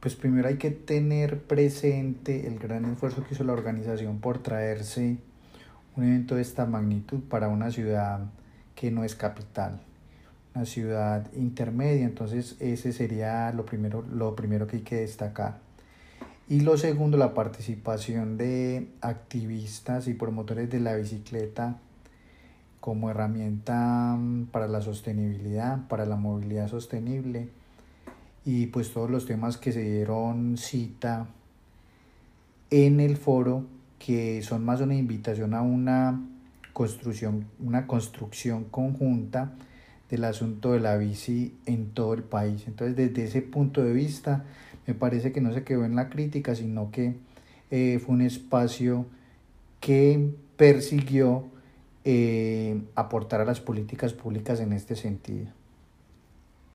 Pues primero hay que tener presente el gran esfuerzo que hizo la organización por traerse un evento de esta magnitud para una ciudad que no es capital, una ciudad intermedia, entonces ese sería lo primero, lo primero que hay que destacar. Y lo segundo, la participación de activistas y promotores de la bicicleta como herramienta mm, para la sostenibilidad, para la movilidad sostenible y pues todos los temas que se dieron cita en el foro que son más una invitación a una construcción, una construcción conjunta del asunto de la bici en todo el país. Entonces, desde ese punto de vista, me parece que no se quedó en la crítica, sino que eh, fue un espacio que persiguió eh, aportar a las políticas públicas en este sentido.